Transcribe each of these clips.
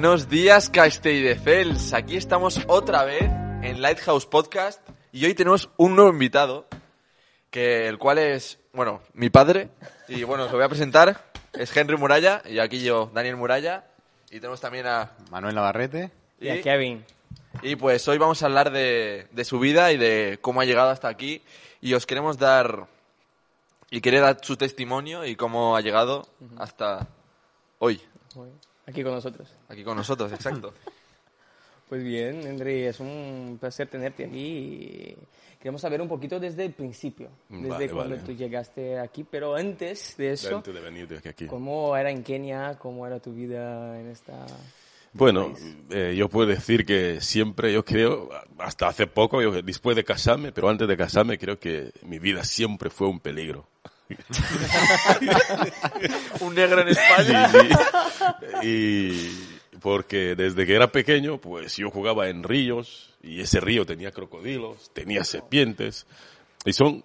Buenos días, Castelldefels. Aquí estamos otra vez en Lighthouse Podcast y hoy tenemos un nuevo invitado, que el cual es, bueno, mi padre. Y bueno, os lo voy a presentar. Es Henry Muralla y aquí yo, Daniel Muralla. Y tenemos también a... Manuel Navarrete. Y, Y a Kevin. y pues hoy vamos a hablar de, de su vida y de cómo ha llegado hasta aquí. Y os queremos dar... Y quiere dar su testimonio y cómo ha llegado hasta hoy. Aquí con nosotros. Aquí con nosotros, exacto. Pues bien, Henry, es un placer tenerte aquí. Queremos saber un poquito desde el principio, desde Vale, cuando vale. tú llegaste aquí, pero antes de eso, Antes de venir aquí. ¿cómo era en Kenia? ¿Cómo era tu vida en esta... Bueno, eh, yo puedo decir que siempre, yo creo, hasta hace poco, yo, después de casarme, pero antes de casarme, creo que mi vida siempre fue un peligro. Un negro en España. Y porque desde que era pequeño, pues yo jugaba en ríos y ese río tenía crocodilos, tenía serpientes y son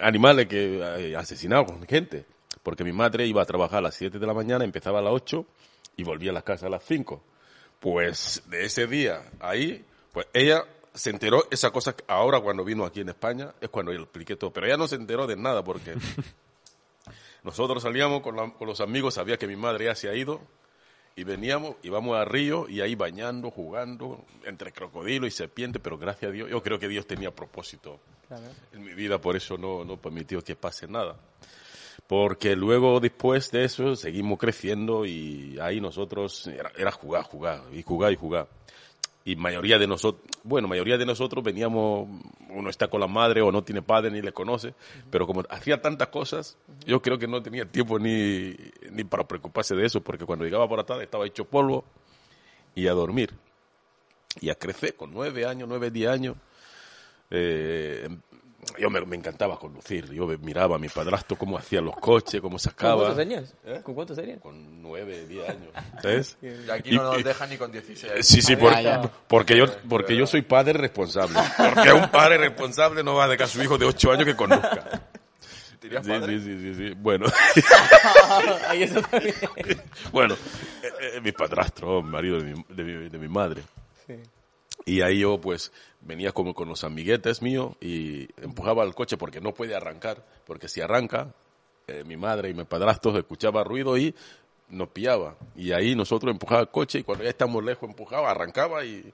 animales que eh, asesinaban gente. Porque mi madre iba a trabajar a las 7 de la mañana, empezaba a las 8 y volvía a la casa a las 5. Pues de ese día ahí, pues ella se enteró esa cosa ahora cuando vino aquí en España es cuando yo expliqué todo, pero ella no se enteró de nada porque nosotros salíamos con, la- con los amigos, sabía que mi madre ya se ha ido y veníamos, íbamos a río y ahí bañando, jugando entre crocodilo y serpiente, pero gracias a Dios, yo creo que Dios tenía propósito Claro. en mi vida, por eso no, no permitió que pase nada. Porque luego, después de eso, seguimos creciendo y ahí nosotros, era, era jugar, jugar, y jugar y jugar. Y mayoría de nosotros, bueno, mayoría de nosotros veníamos, uno está con la madre o no tiene padre ni le conoce, pero como hacía tantas cosas, yo creo que no tenía tiempo ni, ni para preocuparse de eso, porque cuando llegaba por la tarde estaba hecho polvo y a dormir. Y a crecer con nueve años, nueve, diez años. Eh, yo me, me encantaba conducir, yo miraba a mi padrastro cómo hacía los coches, cómo ¿Con sacaba. cuántos años? ¿Eh? ¿Con cuántos años? Con nueve, diez años. ¿Sabes? Y aquí no nos dejan ni con 16. Sí, sí, por- Ya, ya. porque yo porque yo soy padre responsable. Porque un padre responsable no va a dejar a su hijo de ocho años que conduzca. ¿Dirías Sí, sí, sí, sí, sí. Bueno, Ahí eso también. bueno, eh, eh, mi padrastro, marido de mi, de mi, de mi madre. Sí. Y ahí yo pues venía como con los amiguetes míos y empujaba el coche porque no puede arrancar, porque si arranca, eh, mi madre y mi padrastro escuchaba ruido y nos pillaba. Y ahí nosotros empujaba el coche y cuando ya estamos lejos empujaba, arrancaba y,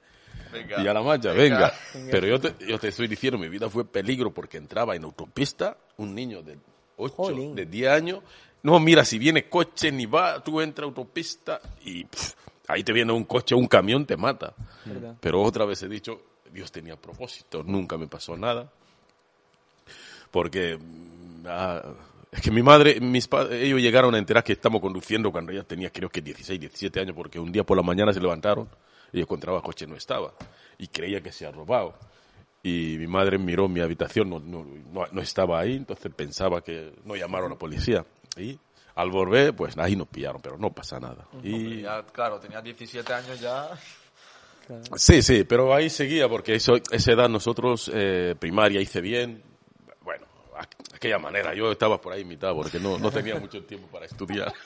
Venga. y a la marcha, venga. Pero yo te, yo te estoy diciendo, mi vida fue peligro porque entraba en autopista un niño de 8, Jolín. de 10 años. No, mira, si viene coche ni va, tú entras a autopista y pff, ahí te viene un coche, un camión, te mata. ¿Verdad? Pero otra vez he dicho, Dios tenía propósito, nunca me pasó nada. Porque mm, ah, es que mi madre, mis padres, ellos llegaron a enterar que estamos conduciendo cuando ella tenía creo que 16, 17 años, porque un día por la mañana se levantaron y encontraba el coche no estaba y creía que se ha robado. Y mi madre miró mi habitación, no, no, no, no estaba ahí, entonces pensaba que no llamaron a la policía. Y al volver, pues ahí nos pillaron, pero no pasa nada. Y Y ya, claro, tenía 17 años ya. Sí, sí, pero ahí seguía porque eso, esa edad nosotros, eh, primaria hice bien. Bueno, a- aquella manera, yo estaba por ahí mitad porque no, no tenía mucho tiempo para estudiar.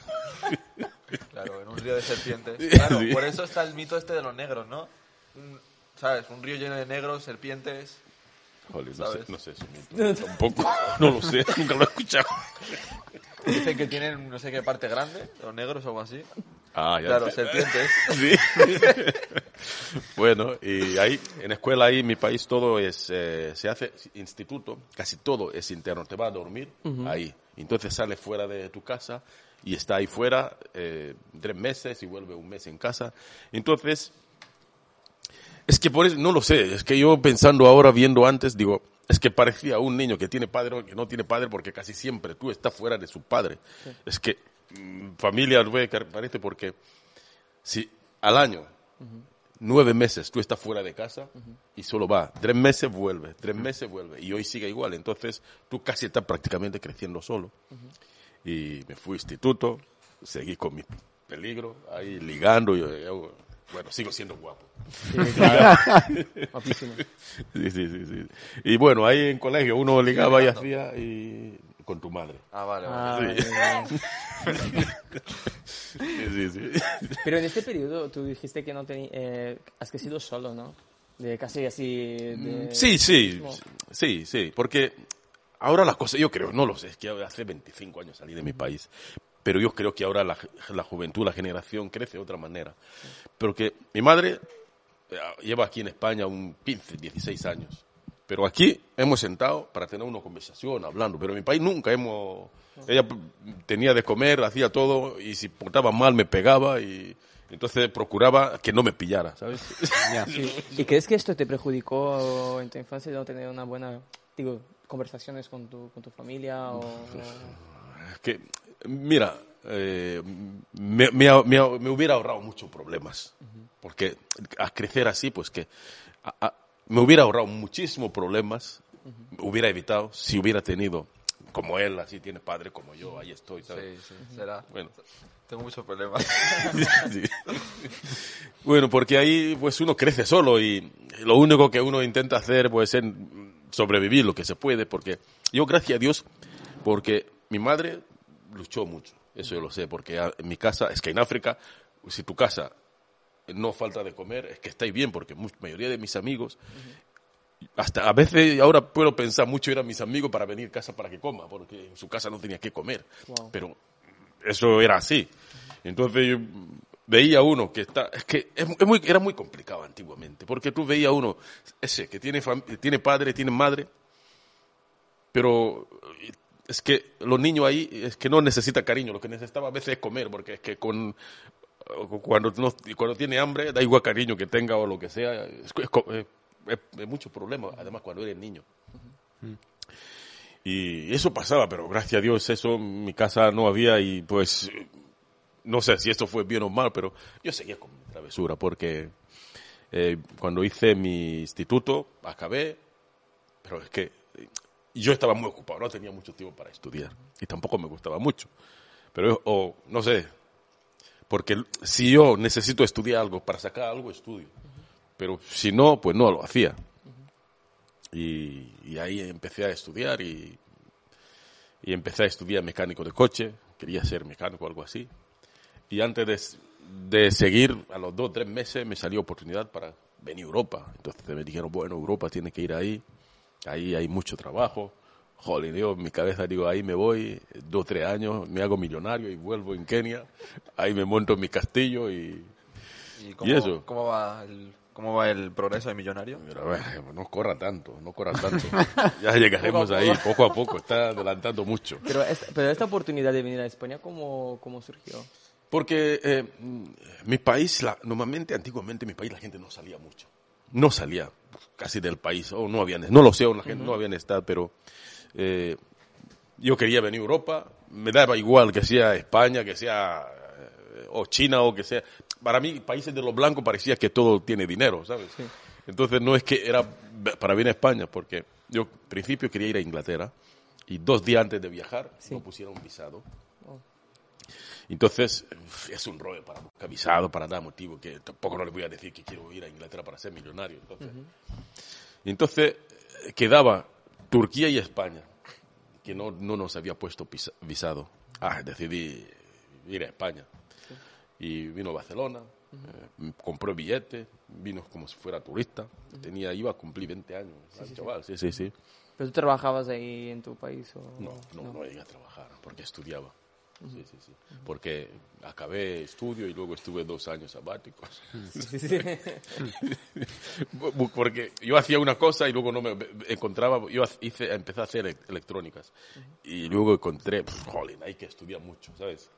Claro, en un río de serpientes. Claro, Sí. por eso está el mito este de los negros, ¿no? Un- ¿Sabes? Un río lleno de negros, serpientes. Joder, no sé, no sé eso mismo. Tampoco, no lo sé, nunca lo he escuchado. Dicen que tienen no sé qué parte grande, los negros o algo así. Ah, ya. Claro, serpientes. Sí. bueno, y ahí, en escuela ahí, en mi país, todo es, eh, se hace instituto, casi todo es interno. Te vas a dormir ahí. Entonces sales fuera de tu casa y está ahí fuera eh, tres meses y vuelve un mes en casa. Entonces, es que por eso, no lo sé, es que yo pensando ahora, viendo antes, digo, es que parecía un niño que tiene padre o que no tiene padre porque casi siempre tú estás fuera de su padre. Es que mm, familia, parece porque si al año, nueve meses, tú estás fuera de casa y solo va, tres meses vuelve, tres meses vuelve y hoy sigue igual. Entonces tú casi estás prácticamente creciendo solo. Y me fui a instituto, seguí con mi peligro, ahí ligando. Y, yo- bueno, sigo siendo guapo. Sí, claro. Guapísimo. Sí, sí, sí, sí. Y bueno, ahí en colegio uno ligaba y hacía y con tu madre. Ah, vale, vale. Ah, Sí. vale. Sí, sí, sí. Pero en este periodo tú dijiste que no tenías, eh, has crecido solo, ¿no? De casi así. de- Sí, sí, mismo. sí, sí, porque ahora las cosas, yo creo, no lo sé, es que hace 25 años salí de mi país, pero yo creo que ahora la, la juventud, la generación crece de otra manera. Porque mi madre eh, lleva aquí en España un 15, 16 años, pero aquí hemos sentado para tener una conversación, hablando, pero en mi país nunca hemos... Ella tenía de comer, hacía todo, y si portaba mal me pegaba, y entonces procuraba que no me pillara, ¿sabes? Sí. ¿Y crees que esto te perjudicó en tu infancia de no tener una buena, digo, conversaciones con tu, con tu familia o... Es que, mira, eh, me, me me me hubiera ahorrado muchos problemas. Porque a crecer así, pues que a- a- me hubiera ahorrado muchísimos problemas. Hubiera evitado si hubiera tenido, como él, así tiene padre como yo, ahí estoy, ¿sabes? Sí, sí, será. Bueno, Tengo muchos problemas. Sí. Bueno, porque ahí pues uno crece solo y lo único que uno intenta hacer pues es sobrevivir lo que se puede, porque yo gracias a Dios, porque mi madre luchó mucho, eso yo lo sé, porque en mi casa, es que en África, si tu casa no falta de comer, es que estáis bien, porque la mayoría de mis amigos, hasta a veces ahora puedo pensar mucho ir a mis amigos para venir a casa para que coma, porque en su casa no tenía que comer, Wow. pero eso era así. Entonces yo veía uno que está, es que es, es muy, era muy complicado antiguamente, porque tú veías uno, ese que tiene, tiene padre, tiene madre, pero es que los niños ahí es que no necesita cariño, lo que necesitaba a veces es comer, porque es que con cuando no, cuando tiene hambre da igual cariño que tenga o lo que sea, es, es, es- mucho problema, además cuando eres niño. Y eso pasaba, pero gracias a Dios eso en mi casa no había y pues no sé si esto fue bien o mal, pero yo seguía con mi travesura porque eh, cuando hice mi instituto acabé, pero es que eh, yo estaba muy ocupado, no tenía mucho tiempo para estudiar y tampoco me gustaba mucho. Pero, o no sé, porque si yo necesito estudiar algo para sacar algo, estudio. Pero si no, pues no lo hacía. Y, ahí empecé a estudiar y, y empecé a estudiar mecánico de coche. Quería ser mecánico o algo así. Y antes de, de seguir, a los dos o tres meses me salió oportunidad para venir a Europa. Entonces me dijeron, bueno, Europa tiene que ir ahí. Ahí hay mucho trabajo. Joder, yo en mi cabeza digo, ahí me voy, dos tres años, me hago millonario y vuelvo en Kenia. Ahí me monto en mi castillo y... ¿Y cómo, eso? ¿cómo, va el, ¿Cómo va el progreso de millonario? Pero a ver, no corra tanto, no corra tanto. Ya llegaremos Poco ahí, poco. poco a poco, está adelantando mucho. Pero, es- pero esta oportunidad de venir a España, ¿cómo, cómo surgió? Porque eh, mi país, la- normalmente, antiguamente, en mi país la gente no salía mucho. No salía casi del país, o no habían, no lo sé, o la gente no habían estado, pero eh, yo quería venir a Europa, me daba igual que sea España, que sea eh, o China o que sea. Para mí, países de los blancos parecía que todo tiene dinero, ¿sabes? Entonces no es que era para venir a España, porque yo al principio quería ir a Inglaterra y dos días antes de viajar Sí. me pusieron un visado. Oh. Entonces, es un rollo para buscar visado, para dar motivo, que tampoco no les voy a decir que quiero ir a Inglaterra para ser millonario. Entonces, y entonces eh, quedaba Turquía y España, que no, no nos había puesto pisa- visado. Ah, decidí ir a España. Y vino a Barcelona, eh, compró billete, vino como si fuera turista. Tenía, iba a cumplir 20 años, el chaval, sí, sí, sí. ¿Pero tú trabajabas ahí en tu país? O... No, no, no llegué a trabajar porque estudiaba. Sí, sí, sí. Porque acabé estudio y luego estuve dos años sabáticos. Sí, sí, sí. Porque yo hacía una cosa y luego no me encontraba, yo hice, empecé a hacer elec- electrónicas y luego encontré, jolín, hay que estudiar mucho, ¿sabes?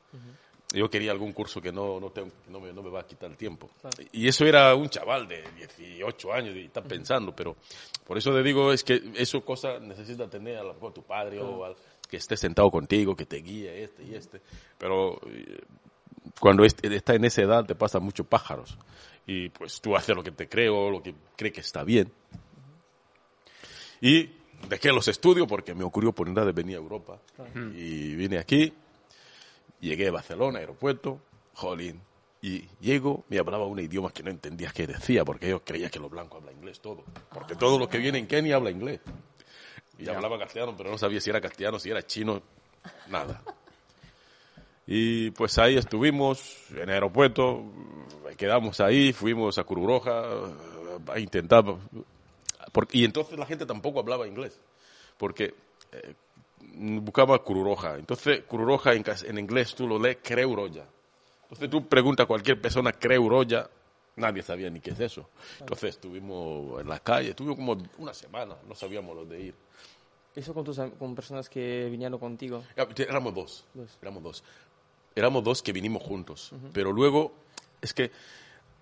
Yo quería algún curso que no, no, tengo- que no, me, no me va a quitar el tiempo. Y eso era un chaval de 18 años y está pensando, pero por eso te digo, es que eso cosa necesita tener a lo mejor tu padre o al- que esté sentado contigo, que te guíe este y este. Pero eh, cuando est- está en esa edad te pasan muchos pájaros. Y pues tú haces lo que te creo, lo que cree que está bien. Y dejé los estudios porque me ocurrió oportunidad de venir a Europa. Y vine aquí, llegué a Barcelona, aeropuerto, jolín. Y llego, me hablaba un idioma que no entendía qué decía, porque yo creía que los blancos hablan inglés todo. Porque todo lo que viene en Kenia habla inglés. Y hablaba castellano, pero no sabía si era castellano, si era chino, nada. Y pues ahí estuvimos en el aeropuerto, quedamos ahí, fuimos a Cururoja a intentar... porque- y entonces la gente tampoco hablaba inglés, porque eh, buscaba Cururoja. Entonces Cururoja en, en inglés tú lo lees Creuroya. Entonces tú preguntas a cualquier persona Creuroya, nadie sabía ni qué es eso. Entonces estuvimos en la calle, estuvimos como una semana, no sabíamos dónde ir. Eso con, tus, con personas que vinieron contigo. Éramos dos. Dos. Éramos dos. Éramos dos que vinimos juntos. Pero luego, es que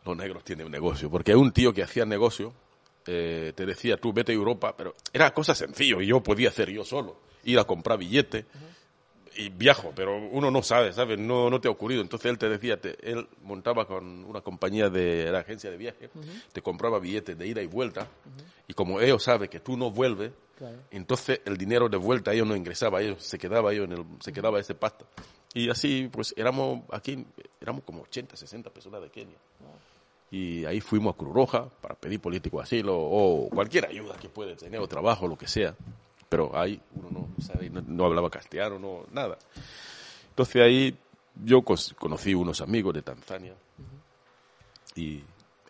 los negros tienen un negocio. Porque hay un tío que hacía negocio, eh, te decía, tú vete a Europa, pero era cosa sencillo y yo podía hacer yo solo. Ir a comprar billete y viajo, pero uno no sabe, ¿sabes? No, no te ha ocurrido. Entonces él te decía, te- él montaba con una compañía de la agencia de viaje, te compraba billetes de ida y vuelta, y como ellos saben que tú no vuelves, Claro. entonces el dinero de vuelta ellos no ingresaba, ellos se quedaba ellos en el, se quedaba ese pasta. Y así, pues éramos aquí, éramos como 80, 60 personas de Kenia. Y ahí fuimos a Cruz Roja para pedir político asilo o cualquier ayuda que puede tener o trabajo, lo que sea. Pero ahí uno no sabe, no, no hablaba castellano, no, nada. Entonces ahí yo conocí unos amigos de Tanzania y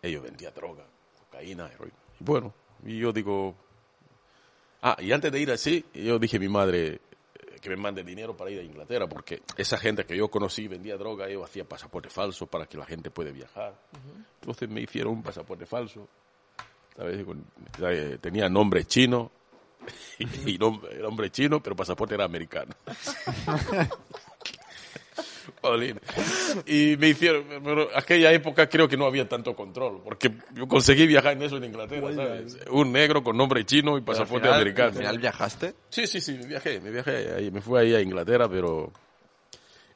ellos vendían droga, cocaína, heroína. Y bueno, y yo digo, ah, y antes de ir así, yo dije a mi madre eh, que me mande dinero para ir a Inglaterra, porque esa gente que yo conocí vendía droga, ellos hacían pasaporte falso para que la gente pueda viajar. Entonces me hicieron un pasaporte falso, ¿sabes? Eh, tenía nombre chino, y nombre, nombre chino, pero pasaporte era americano. Y me hicieron, pero aquella época creo que no había tanto control, porque yo conseguí viajar en eso en Inglaterra, ¿sabes? Un negro con nombre chino y Pero al pasaporte final- americano. ¿Al final viajaste? Sí, sí, sí, me viajé, me viajé, ahí, me fui ahí a Inglaterra, pero...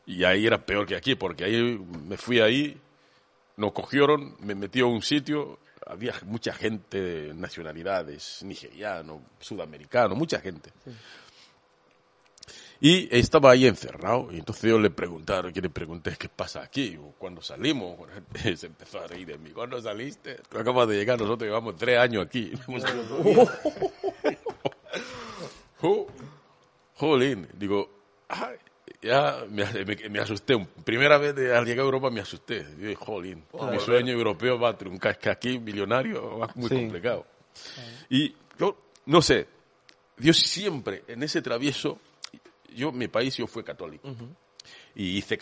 Y ahí era peor que aquí, porque ahí me fui ahí, nos cogieron, me metió a un sitio, había mucha gente de nacionalidades, nigeriano, sudamericano, mucha gente. Y estaba ahí encerrado, y entonces yo le preguntaron, que le pregunté, ¿qué pasa aquí? Cuando salimos, se empezó a reír de mí. ¿Cuándo saliste? Tú acabas de llegar, nosotros llevamos tres años aquí. Jolín, digo, ay, ya me, me- me asusté. Primera vez de- al llegar a Europa me asusté. Digo, jolín, mi sueño europeo va a truncar. Es que aquí, millonario, va muy Sí. complicado. Y yo, no sé, Dios siempre, en ese travieso, yo, mi país, yo fui católico. Y hice,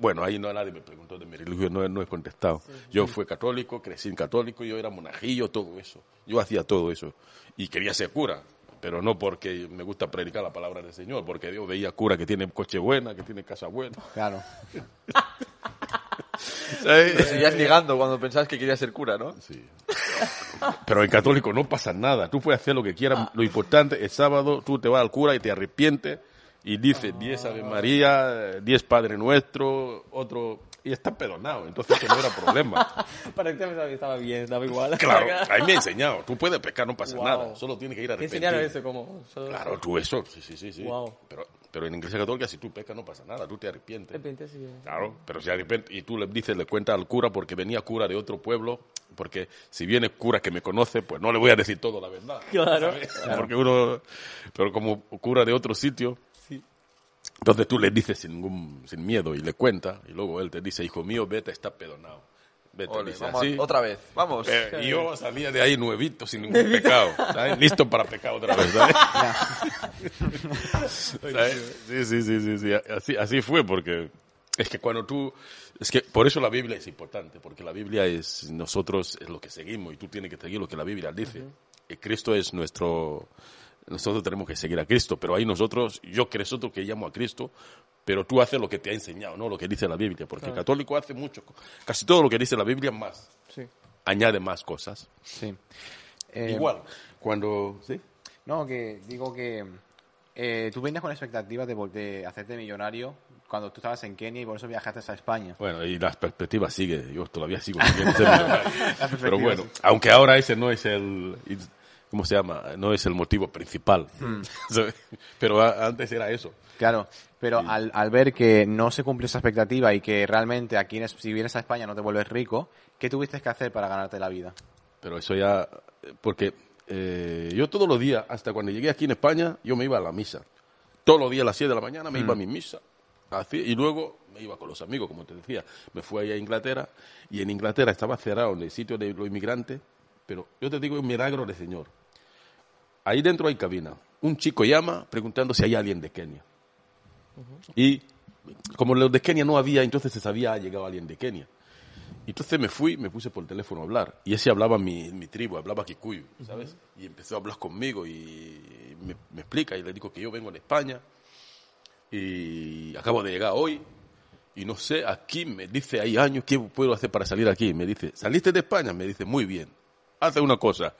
bueno, ahí no nadie me preguntó de mi religión, no, no he contestado. Yo fui católico, crecí en católico, yo era monajillo, todo eso. Yo hacía todo eso. Y quería ser cura, pero no porque me gusta predicar la palabra del Señor, porque Dios veía cura que tiene coche buena, que tiene casa buena. Claro. Te seguías ligando cuando pensabas que querías ser cura, ¿no? Sí. Pero en católico no pasa nada. Tú puedes hacer lo que quieras. Lo importante es sábado, tú te vas al cura y te arrepientes y dices 10 Ave María, 10 Padre Nuestro, otro... Y está perdonado. Entonces eso no era problema. También estaba bien, estaba igual. Claro, a mí me ha enseñado. Tú puedes pecar, no pasa Wow. nada. Solo tienes que ir a Te arrepentir. enseñaron eso como... Solo, Claro, tú eso. Sí, sí, sí. sí. Wow. Pero, pero en iglesia católica, si tú pecas, no pasa nada. Tú te arrepientes. De repente sí. Claro, pero si de repente, y tú le dices, le cuentas al cura porque venía cura de otro pueblo, porque si viene cura que me conoce, pues no le voy a decir todo la verdad. Claro. ¿sabes? Porque uno, pero como cura de otro sitio, entonces tú le dices sin ningún, sin miedo y le cuentas, y luego él te dice, hijo mío, vete, está perdonado. Vete, Ole, dice vamos, así. otra vez, vamos. Eh, y yo salía de ahí nuevito, sin ningún pecado, ¿sabes? Listo para pecar otra vez, ¿sabes? ¿Sabes? Sí, sí, sí, sí, sí. Así, así fue, porque es que cuando tú... Es que por eso la Biblia es importante, porque la Biblia es nosotros, es lo que seguimos, y tú tienes que seguir lo que la Biblia dice. Y Cristo es nuestro... Nosotros tenemos que seguir a Cristo, pero ahí nosotros, yo que nosotros que llamo a Cristo, pero tú haces lo que te ha enseñado, no lo que dice la Biblia, porque el católico hace mucho, casi todo lo que dice la Biblia más, Sí. añade más cosas. Sí. Eh, Igual, cuando... ¿sí? No, que digo que eh, tú venías con expectativas de, de hacerte millonario cuando tú estabas en Kenia y por eso viajaste a España. Bueno, y las perspectivas sigue, yo todavía sigo Pero bueno, aunque ahora ese no es el, ¿cómo se llama? No es el motivo principal. Hmm. Pero a- antes era eso. Claro, pero al, al ver que no se cumplió esa expectativa y que realmente aquí, si vienes a España no te vuelves rico, ¿qué tuviste que hacer para ganarte la vida? Pero eso ya, porque eh, yo todos los días, hasta cuando llegué aquí en España, yo me iba a la misa. Todos los días a las 7 de la mañana me iba a mi misa. Así, y luego me iba con los amigos, como te decía. Me fui a Inglaterra y en Inglaterra estaba cerrado en el sitio de los inmigrantes. Pero yo te digo, es un milagro del Señor. Ahí dentro hay cabina. Un chico llama preguntando si hay alguien de Kenia. Y como los de Kenia no había, entonces se sabía ha llegado alguien de Kenia. Entonces me fui, me puse por teléfono a hablar. Y ese hablaba mi, mi tribu, hablaba Kikuyu, ¿sabes? Y empezó a hablar conmigo y me, me explica y le digo que yo vengo de España y acabo de llegar hoy. Y no sé, aquí me dice, hay años, ¿qué puedo hacer para salir aquí? Me dice, ¿saliste de España? Me dice, muy bien. Hace una cosa,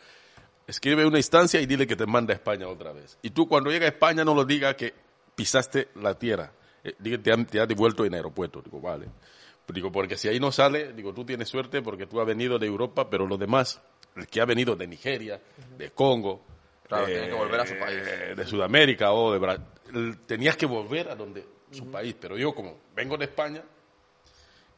escribe una instancia y dile que te manda a España otra vez. Y tú cuando llegas a España no lo digas que pisaste la tierra. Eh, diga que te han, te has devuelto en aeropuerto. Digo, vale. Digo, porque si ahí no sale, digo, tú tienes suerte porque tú has venido de Europa, pero los demás, el que ha venido de Nigeria, de Congo, Claro, de, tiene que volver a su país. de Sudamérica o de Brasil, tenías que volver a donde su país. Pero yo como vengo de España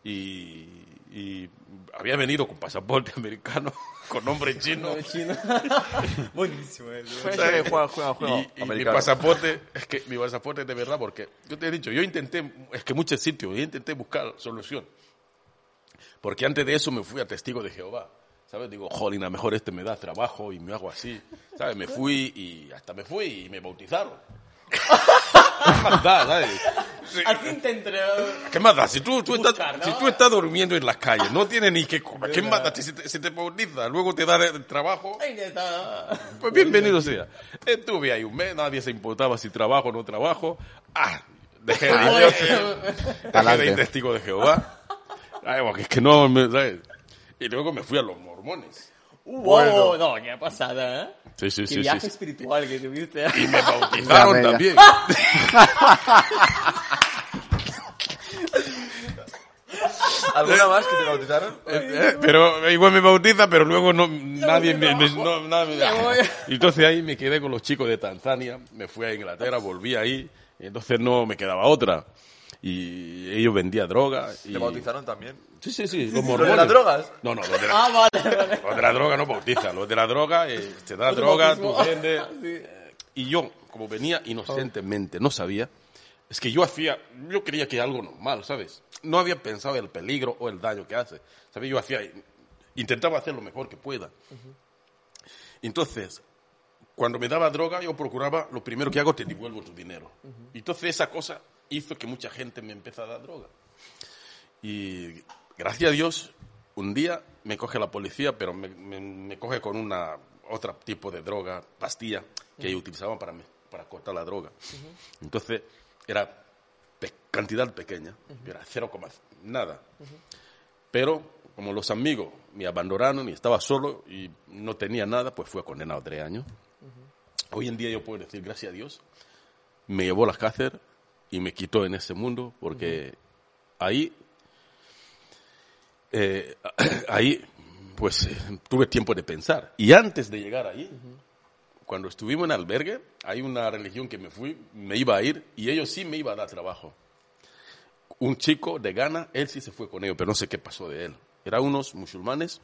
y, y había venido con pasaporte americano, con nombre chino. No, chino. Buenísimo. eh. Juega, juega, juega, juega. Y, y mi pasaporte, es que mi pasaporte es de verdad, porque yo te he dicho, yo intenté, es que muchos sitios, yo intenté buscar solución. Porque antes de eso me fui a Testigo de Jehová. ¿Sabes? Digo, jolín, a lo mejor este me da trabajo y me hago así. ¿Sabes? Me fui y hasta me fui y me bautizaron. ¿Qué más da, sabes? Sí. Así intenté. ¿Qué más da? Si tú, tú, estás, Buscar, ¿no? si tú estás durmiendo en las calles, no tienes ni que comer, ¿qué más da? Si te, si te luego te da el trabajo, Ay, neta. pues bienvenido sea. Estuve ahí un mes, nadie se importaba si trabajo o no trabajo. Ah, dejé de ir, dejé de ir testigo de Jehová. Ay, porque es que no, me- ¿sabes? Y luego me fui a los mormones. Wow, no, qué pasada, ¿eh? Sí, sí, Qué sí. viaje sí, sí. espiritual que tuviste. Y me bautizaron también. ¿Alguna más que te bautizaron? Eh, eh, pero igual me bautiza, pero luego no, nadie me, me- no, nadie me- Ya voy. Y entonces ahí me quedé con los chicos de Tanzania, me fui a Inglaterra, volví ahí, y entonces no me quedaba otra. Y ellos vendían droga. Y... ¿Te bautizaron también? Sí, sí, sí. Los ¿Lo de las drogas? No, no, los de la, Ah, vale, vale. los de la droga no bautizan. Los de la droga, eh, te da droga, tú vendes. Sí. Y yo, como venía inocentemente, no sabía, es que yo hacía, yo creía que era algo normal, ¿sabes? No había pensado en el peligro o el daño que hace. ¿Sabes? Yo hacía, intentaba hacer lo mejor que pueda. Entonces, cuando me daba droga, yo procuraba, lo primero que hago, te devuelvo tu dinero. Entonces, esa cosa hizo que mucha gente me empezara a dar droga. Y gracias a Dios, un día me coge la policía, pero me, me- me coge con una otro tipo de droga, pastilla, que ellos utilizaban para, para cortar la droga. Entonces, era pe- cantidad pequeña, era cero coma nada. Pero, como los amigos me abandonaron y estaba solo y no tenía nada, pues fue condenado a tres años. Hoy en día yo puedo decir, gracias a Dios, me llevó a la cárcel y me quitó en ese mundo, porque ahí eh, ahí pues eh, tuve tiempo de pensar. Y antes de llegar ahí, cuando estuvimos en albergue, hay una religión que me fui, me iba a ir y ellos sí me iban a dar trabajo. Un chico de Ghana, él sí se fue con ellos, pero no sé qué pasó de él. Eran unos musulmanes.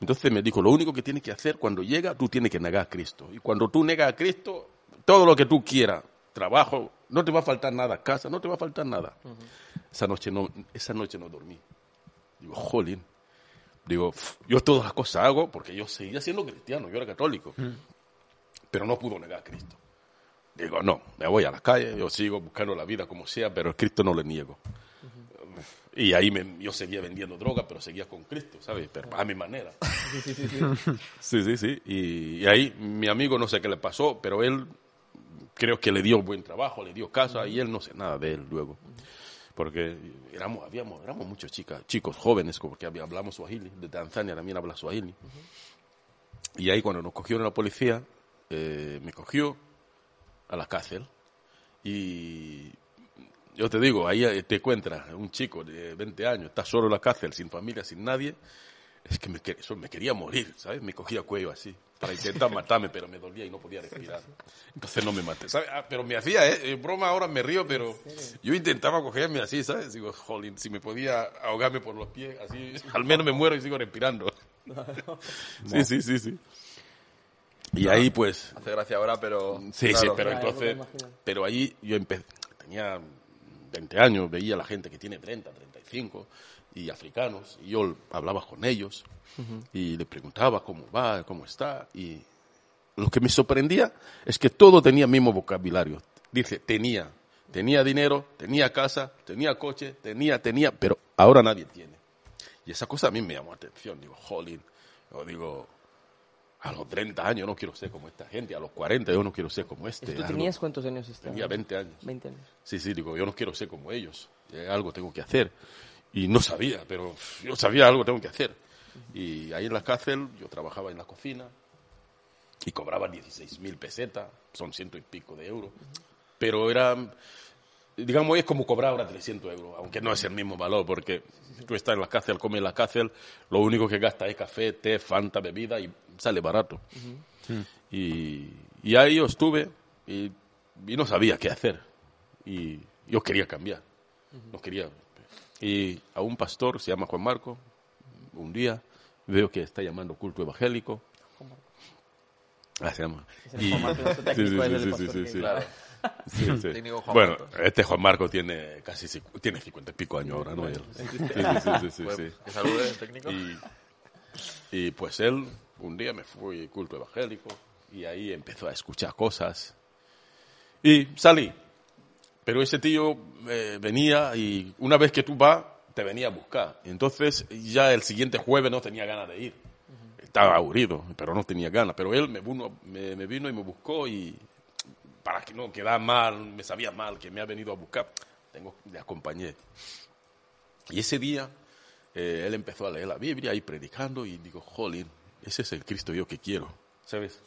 Entonces me dijo, lo único que tienes que hacer cuando llega, tú tienes que negar a Cristo. Y cuando tú negas a Cristo, todo lo que tú quieras, trabajo, no te va a faltar nada, casa, no te va a faltar nada. Esa noche no, esa noche no dormí. Digo, jolín. Digo, "Pf, yo todas las cosas hago porque yo seguía siendo cristiano, yo era católico. Pero no pudo negar a Cristo. Digo, no, me voy a la calle, yo sigo buscando la vida como sea, pero a Cristo no le niego. Y ahí me- yo seguía vendiendo droga, pero seguía con Cristo, ¿sabes? Pero a mi manera. Sí, sí, sí. Y, y ahí mi amigo no sé qué le pasó, pero él creo que le dio buen trabajo, le dio casa y él no sé nada de él luego. Porque éramos, habíamos, éramos muchos chicas, chicos jóvenes, como que había- hablamos swahili, de Tanzania también habla swahili. Y ahí cuando nos cogieron la policía, eh, me cogió a la cárcel y yo te digo, ahí te encuentras un chico de 20 años, está solo en la cárcel, sin familia, sin nadie, es que me, eso, me quería morir, ¿sabes? Me cogía cuello así para intentar matarme, pero me dolía y no podía respirar. Entonces no me maté, ¿sabes? Ah, pero me hacía, ¿eh? En broma ahora me río, pero yo intentaba cogerme así, ¿sabes? Digo, jolín, si me podía ahogarme por los pies, así, al menos me muero y sigo respirando. Sí, sí, sí, sí. Y ahí pues Hace gracia ahora, pero... Sí, sí, pero entonces, pero ahí yo empecé, tenía 20 años, veía a la gente que tiene 30, 35 y africanos, y yo hablaba con ellos y le preguntaba cómo va, cómo está, y lo que me sorprendía es que todo tenía el mismo vocabulario. Dice, tenía, tenía dinero, tenía casa, tenía coche, tenía, tenía, pero ahora nadie tiene. Y esa cosa a mí me llamó la atención. Digo, jolín, yo digo, a los 30 años no quiero ser como esta gente, a los 40 yo no quiero ser como este. ¿Tú algo- tenías cuántos años estabas? Tenía 20 años. 20 años. Sí, sí, digo, yo no quiero ser como ellos, eh, algo tengo que hacer. Y no sabía, pero yo sabía algo tengo que hacer. Y ahí en la cárcel yo trabajaba en la cocina y cobraba 16 mil pesetas, son ciento y pico de euros. Pero era, digamos, es como cobrar ahora 300 euros, aunque no es el mismo valor, porque tú estás en la cárcel, comes en la cárcel, lo único que gastas es café, té, fanta, bebida y sale barato. Y, y ahí yo estuve y, y no sabía qué hacer. Y yo quería cambiar. No quería. Y a un pastor, se llama Juan Marco, un día veo que está llamando culto evangélico. Ah, se llama. Es el Y- Juan Marco, nuestro Sí, sí, técnico, es sí, el sí, pastor sí, sí, que- sí. Claro. Sí, sí. Técnico Juan Bueno, este Juan Marco tiene casi tiene 50 y pico años ahora, ¿no? Él. Sí, sí, sí, sí, sí, técnico. Y, y pues él, un día me fui culto evangélico y ahí empezó a escuchar cosas. Y salí. Pero ese tío eh, venía y una vez que tú vas, te venía a buscar. Entonces ya el siguiente jueves no tenía ganas de ir. Estaba aburrido, pero no tenía ganas. Pero él me vino, me, me vino y me buscó y para que no quedara mal, me sabía mal que me ha venido a buscar, tengo, le acompañé. Y ese día eh, él empezó a leer la Biblia y predicando y digo, jolín, ese es el Cristo yo que quiero, ¿sabes?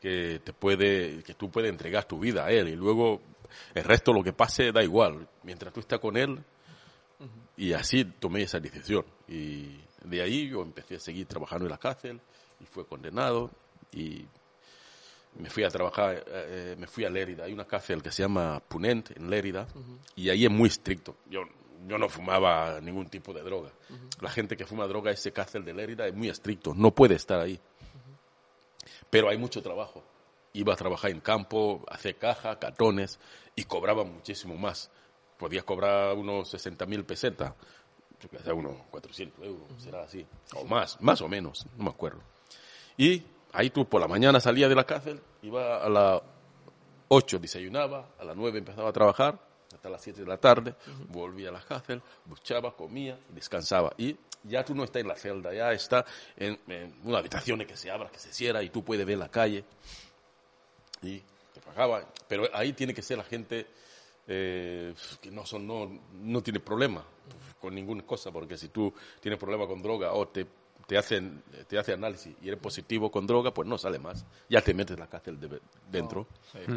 Que te puede, que tú puedes entregar tu vida a él y luego el resto lo que pase da igual, mientras tú estás con él y así tomé esa decisión y de ahí yo empecé a seguir trabajando en la cárcel y fue condenado y me fui a trabajar, eh, me fui a Lérida. Hay una cárcel que se llama Punent en Lérida y ahí es muy estricto. Yo, yo no fumaba ningún tipo de droga. La gente que fuma droga, ese cárcel de Lérida es muy estricto, no puede estar ahí. Pero hay mucho trabajo. Iba a trabajar en campo, hacer caja, cartones y cobraba muchísimo más. Podía cobrar unos 60 mil pesetas, unos 400 euros, será así, o más, más o menos, no me acuerdo. Y ahí tú por la mañana salía de la cárcel, iba a las 8 desayunaba, a las 9 empezaba a trabajar, hasta las 7 de la tarde, volvía a la cárcel, duchaba, comía, descansaba. Y ya tú no estás en la celda, ya está en, en una habitación que se abra, que se cierra y tú puedes ver la calle. Y te pagaba. Pero ahí tiene que ser la gente eh, que no, son, no, no tiene problema con ninguna cosa, porque si tú tienes problema con droga o te, te, hacen, te hace análisis y eres positivo con droga, pues no sale más. Ya te metes en la cárcel de- dentro.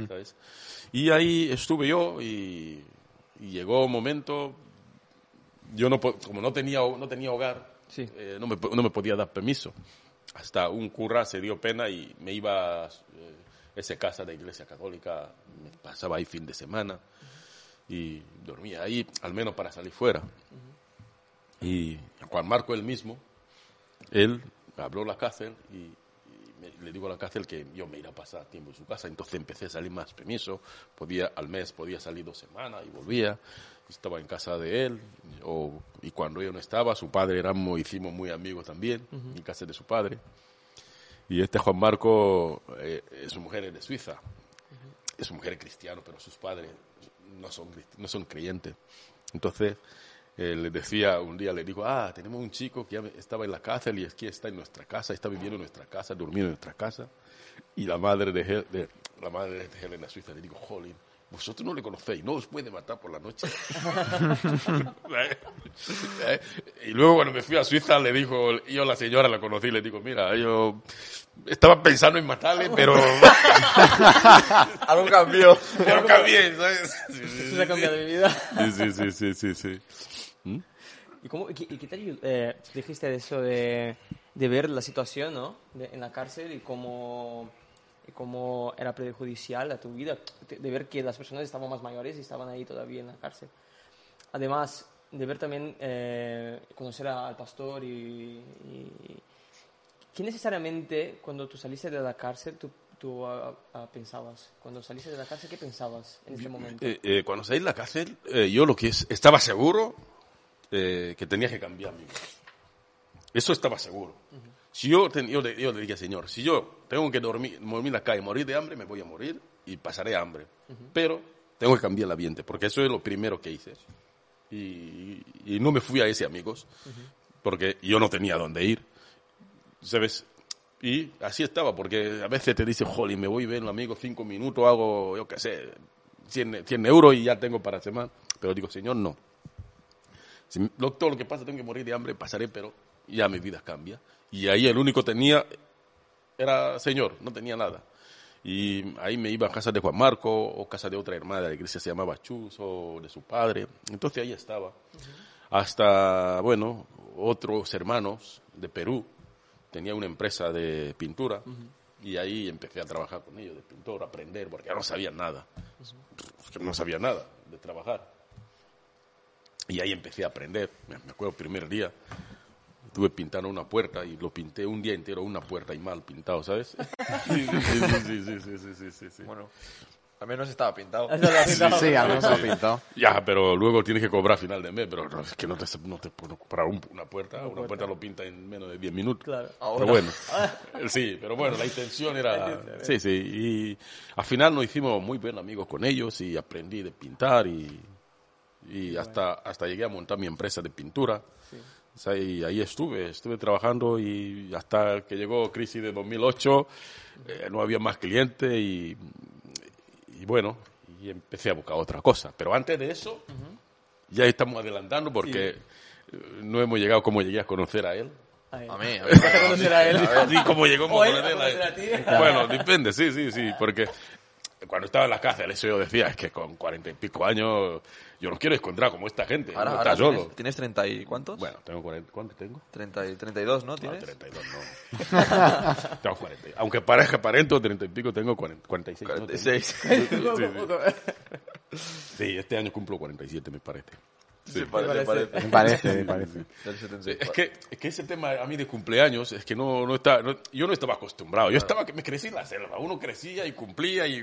¿sabes? Y ahí estuve yo y, y llegó un momento, yo no, como no tenía, no tenía hogar, Sí. eh, no, me, no me podía dar permiso. Hasta un curra se dio pena y me iba a eh, esa casa de iglesia católica, me pasaba ahí fin de semana y dormía ahí, al menos para salir fuera. Y Juan Marco él mismo, él abrió la cárcel y, y me- le digo a la cárcel que yo me iba a pasar tiempo en su casa. Entonces empecé a salir más permiso. Podía, al mes podía salir dos semanas y volvía. Estaba en casa de él. O, y cuando yo no estaba, su padre éramos, hicimos muy amigos también, en casa de su padre. Y este Juan Marco, eh, su mujer es de Suiza. Es su mujer es cristiano, pero sus padres no son, no son creyentes. Entonces, eh, le decía, un día le dijo, ah, tenemos un chico que ya estaba en la cárcel y es que está en nuestra casa, está viviendo en nuestra casa, durmiendo en nuestra casa. Y la madre de, Hel- de- la madre de Helena Suiza le dijo, jolín, vosotros no le conocéis, no os puede matar por la noche. y luego cuando me fui a Suiza le dijo, yo a la señora la conocí, le digo, mira, yo estaba pensando en matarle, pero... Algo cambió. pero cambié, ¿sabes? Sí, Eso se ha cambiado mi vida. sí, sí, sí, sí, sí. ¿Y, cómo, y qué, y qué te ayudó? Eh, dijiste de eso de, de ver la situación ¿no? de- en la cárcel y cómo, cómo era prejudicial a tu vida, de ver que las personas estaban más mayores y estaban ahí todavía en la cárcel. Además, de ver también, eh, conocer a- al pastor y, y- ¿Qué necesariamente cuando tú saliste de la cárcel tú, tú ah, ah, pensabas? Cuando saliste de la cárcel, ¿qué pensabas en ese momento? Eh, eh, cuando salí de la cárcel, eh, yo lo que es, estaba seguro eh, que tenía que cambiar mi vida. Eso estaba seguro. Si yo, ten- yo, le, yo le dije, Señor, si yo tengo que dormir, dormir en la calle, morir de hambre, me voy a morir y pasaré hambre. Pero tengo que cambiar el ambiente, porque eso es lo primero que hice. Y, y no me fui a ese amigos, porque yo no tenía dónde ir. ¿Sabes? Y así estaba, porque a veces te dice, jolly, me voy a ver un amigo cinco minutos, hago, yo qué sé, 100, 100 euros y ya tengo para semana. Pero digo, Señor, no. Si todo lo que pasa, tengo que morir de hambre, pasaré, pero ya mi vida cambia. Y ahí el único tenía era Señor, no tenía nada. Y ahí me iba a casa de Juan Marco o casa de otra hermana de la iglesia, se llamaba Chus, o de su padre. Entonces ahí estaba. Hasta, bueno, otros hermanos de Perú tenía una empresa de pintura y ahí empecé a trabajar con ellos de pintor, aprender, porque no sabía nada. Es que no sabía nada de trabajar. Y ahí empecé a aprender. Me acuerdo primer día, tuve pintar una puerta y lo pinté un día entero una puerta y mal pintado, ¿sabes? Sí, sí, sí, sí, Bueno, al menos estaba pintado. Sí, al menos estaba pintado. Ya, pero luego tienes que cobrar a final de mes, pero es que no te, no te puedo comprar una puerta, una puerta lo pinta en menos de 10 minutos. Claro. Pero bueno, sí, pero bueno, la intención era... Sí, sí, y al final nos hicimos muy bien amigos con ellos y aprendí de pintar y, y hasta, hasta llegué a montar mi empresa de pintura. Sí o sea, y ahí estuve, estuve trabajando y hasta que llegó crisis de 2008 eh, no había más clientes y, y bueno, y empecé a buscar otra cosa. Pero antes de eso, ya estamos adelantando porque eh, no hemos llegado como llegué a conocer a él. A mí, a mí. Vas a conocer a él. Como llegó. Bueno, depende, sí, sí, sí, porque cuando estaba en la cárcel, eso yo decía, es que con cuarenta y pico años yo no quiero encontrar como esta gente, Ahora, no ahora está tienes, solo. ¿Tienes 30 y cuántos? Bueno, tengo 40, ¿cuánto tengo? 30 y 32, ¿no? No, ¿Tienes? 32 no. tengo 40. Aunque parezca aparento, 30 y pico tengo 40, 46. ¿no? 46. Tengo. Sí, sí. Este año cumplo 47, me parece. Sí, parece, parece. Me parece, me parece. Del Sí, 74. es que, es que ese tema a mí de cumpleaños es que no, no está, no- yo no estaba acostumbrado. Yo estaba que me crecí en la selva. Uno crecía y cumplía y,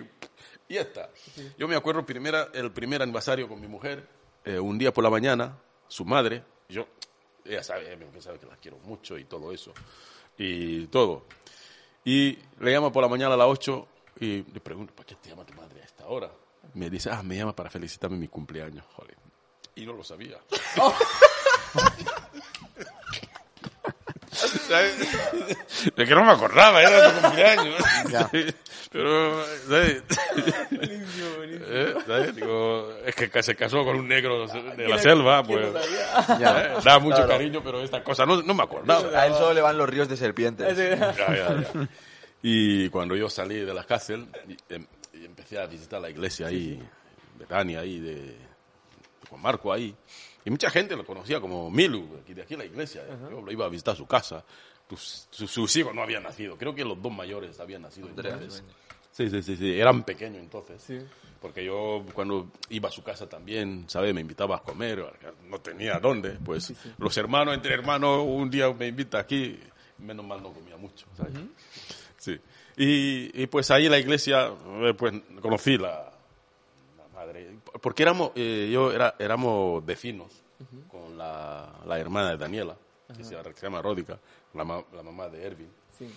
y ya está. Yo me acuerdo primera, el primer aniversario con mi mujer, eh, un día por la mañana, su madre, yo, ella sabe, ella sabe que la quiero mucho y todo eso. Y todo. Y le llama por la mañana a las 8 y le pregunto, ¿para qué te llama tu madre a esta hora? Me dice, ah, me llama para felicitarme mi cumpleaños. Joder. Y no lo sabía. ¿Sabes? De que no me acordaba, era tu cumpleaños. Ya. Pero, ¿sabes? ¿Eh? ¿Sabes? Digo, es que se casó con un negro de la selva, pues. Ya. ¿eh? Da mucho cariño, pero esta cosa no, no me acordaba. A él solo le van los ríos de serpientes. Ya, ya, ya. Y cuando yo salí de la cárcel, y, em- y empecé a visitar la iglesia ahí, Betania ahí, de, de Juan Marco ahí. Y mucha gente lo conocía como Milu, aquí de aquí la iglesia. Yo lo iba a visitar a su casa. Sus, sus hijos no habían nacido. Creo que los dos mayores habían nacido entonces. Sí, sí, sí, sí. Eran pequeños entonces. Sí. Porque yo cuando iba a su casa también, ¿sabes? Me invitaba a comer, no tenía dónde. Pues los hermanos, entre hermanos, un día me invita aquí, menos mal no comía mucho, ¿sabes? Sí. Y, y, pues ahí en la iglesia, eh, pues conocí la, la madre. Porque éramos, eh, yo era, éramos vecinos con la, la hermana de Daniela, que se llama- Ródica, la, ma- la mamá de Ervin. Sí.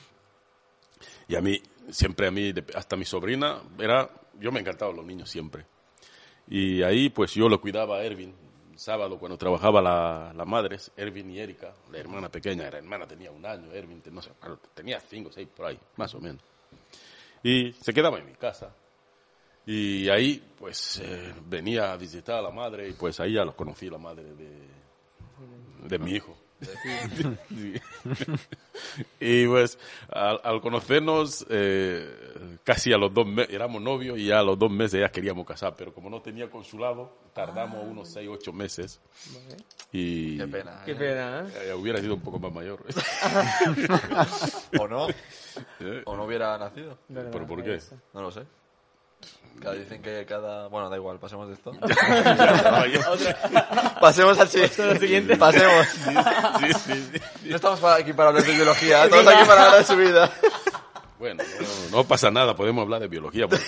Y a mí, siempre a mí, hasta mi sobrina, era, yo me encantaban los niños siempre. Y ahí, pues yo lo cuidaba a Ervin. Sábado, cuando trabajaba la, la madre, Ervin y Erika, la hermana pequeña, la hermana tenía un año, Ervin, no sé, tenía cinco o seis por ahí, más o menos. Y se quedaba en mi casa. Y ahí, pues, eh, venía a visitar a la madre y pues ahí ya lo conocí, la madre de, de mi hijo. Sí. y pues al, al conocernos eh, casi a los dos meses, éramos novios y ya a los dos meses ya queríamos casar, pero como no tenía consulado, tardamos unos seis, ocho meses. Y Qué pena. Qué ¿eh? pena, ¿eh? eh, hubiera sido un poco más mayor. O no. Eh, O no hubiera nacido. ¿Pero por qué? No lo sé. Cada, dicen que cada... Bueno, da igual, pasemos de esto. pasemos al siguiente. Pasemos. sí, sí, sí. No estamos aquí para hablar de biología, estamos aquí para hablar de su vida. Bueno, no, no pasa nada, podemos hablar de biología, porque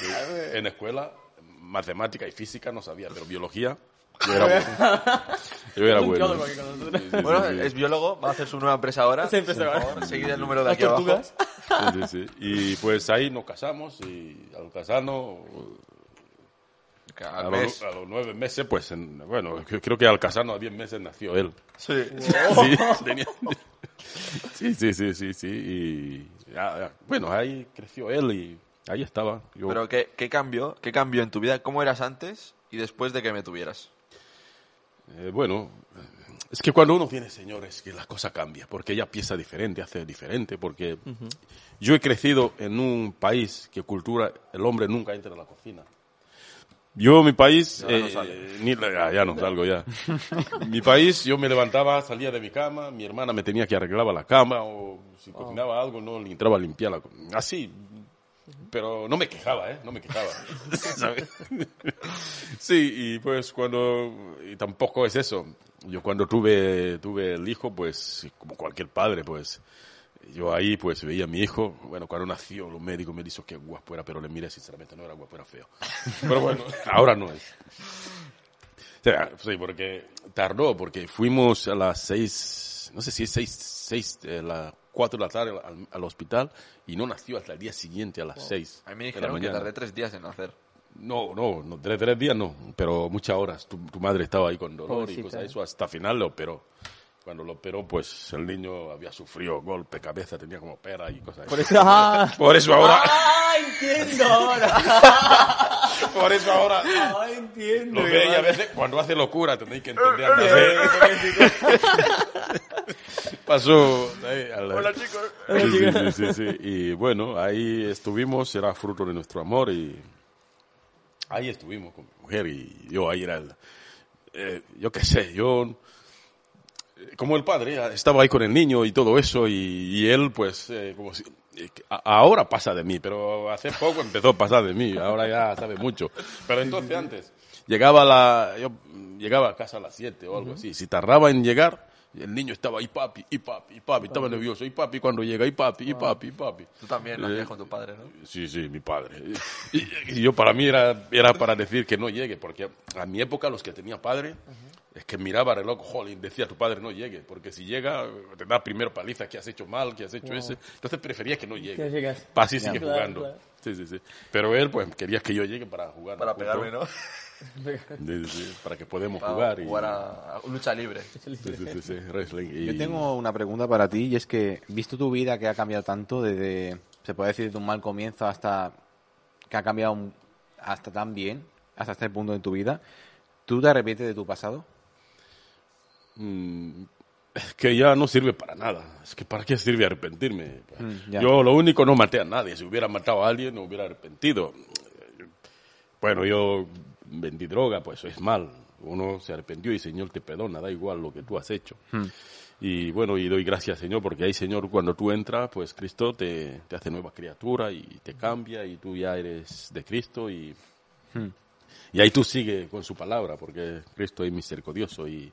en escuela, matemática y física no sabía, pero biología, yo era bueno. Yo era bueno. Sí, sí, Bueno, sí. es biólogo, va a hacer su nueva empresa ahora. Esa empresa ahora. favor, seguid el número de aquí abajo. Sí, sí, sí. Y pues ahí nos casamos y al casarnos, a, los, a los nueve meses, pues en- bueno, cre- creo que al casarnos a diez meses nació él. Sí. Sí, tenía- sí, sí, sí, sí, sí. Y ya- ya, bueno, ahí creció él y ahí estaba. Yo, Pero ¿qué, qué cambió? ¿Qué cambió en tu vida? ¿Cómo eras antes y después de que me tuvieras? Eh, bueno, es que cuando uno tiene señores, que la cosa cambia, porque ella piensa diferente, hace diferente, porque yo he crecido en un país que cultura, el hombre nunca entra en la cocina. Yo, mi país, ahora no eh, sale. ni- ya, ya no salgo ya. mi país, yo me levantaba, salía de mi cama, mi hermana me tenía que arreglar la cama, o si cocinaba algo, no le entraba a limpiar la Así, pero no me quejaba, ¿eh? No me quejaba. sí, y pues cuando... Y tampoco es eso. Yo cuando tuve, tuve el hijo, pues, como cualquier padre, pues, yo ahí pues veía a mi hijo, bueno, cuando nació, los médicos me dijeron que guapo era, pero le miré sinceramente, no era guapo, era feo. Pero bueno, ahora no es. Sí, porque tardó, porque fuimos a las seis, no sé si es seis, seis, eh, la 4 de la tarde al, al, hospital y no nació hasta el día siguiente a las oh. 6. A mí me dijeron que tardé tres días en nacer. No, no, no tres, tres, días no, pero muchas horas. Tu, tu madre estaba ahí con dolor Pobrecita, y cosas de eso hasta final lo operó. Cuando lo operó, pues el niño había sufrido golpe, cabeza, tenía como pera y cosas Por eso, Por eso ahora... ¡Ah, entiendo ahora! Por eso ahora Ah, entiendo. lo ve y a veces cuando hace locura tenéis que entender. Pasó ahí al- Hola chicos. Sí, sí, sí, sí. Y bueno, ahí estuvimos, era fruto de nuestro amor y ahí estuvimos con mi mujer y yo ahí era el, eh, yo qué sé, yo como el padre estaba ahí con el niño y todo eso y, y él pues eh, como si eh, ahora pasa de mí, pero hace poco empezó a pasar de mí, ahora ya sabe mucho. Pero entonces antes llegaba a la yo llegaba a casa a las 7 o algo así, si tardaba en llegar el niño estaba ahí papi, y papi, y papi, estaba nervioso, y papi cuando llega, y papi, y papi, y papi. Tú también lo Eh, hacías con tu padre, ¿no? Sí, sí, mi padre. Y, y yo para mí era, era para decir que no llegue, porque a mi época los que tenía padre, es que miraba el reloj, jolín, decía tu padre no llegue, porque si llega te da primero paliza que has hecho mal, que has hecho ese. Entonces prefería que no llegue. así sigue Claro, jugando. claro. Sí, sí, sí. Pero él pues quería que yo llegue para jugar. Para pegarme, ¿no? Sí, sí, sí, para que podamos Para jugar. Y, jugar a, a lucha libre. Sí, sí, sí, sí, wrestling. Y, Yo tengo una pregunta para ti y es que, visto tu vida que ha cambiado tanto desde, se puede decir, de un mal comienzo hasta que ha cambiado un- hasta tan bien, hasta este punto de tu vida, ¿tú te arrepientes de tu pasado? Mm, es que ya no sirve para nada. Es que ¿para qué sirve arrepentirme? Mm, yo lo único no maté a nadie. Si hubiera matado a alguien, no hubiera arrepentido. Bueno, yo vendí droga, pues es mal. Uno se arrepintió y Señor te perdona, da igual lo que tú has hecho. Y bueno, y doy gracias Señor, porque ahí Señor, cuando tú entras, pues Cristo te, te hace nueva criatura y te cambia y tú ya eres de Cristo y, y ahí tú sigues con su palabra, porque Cristo es misericordioso y,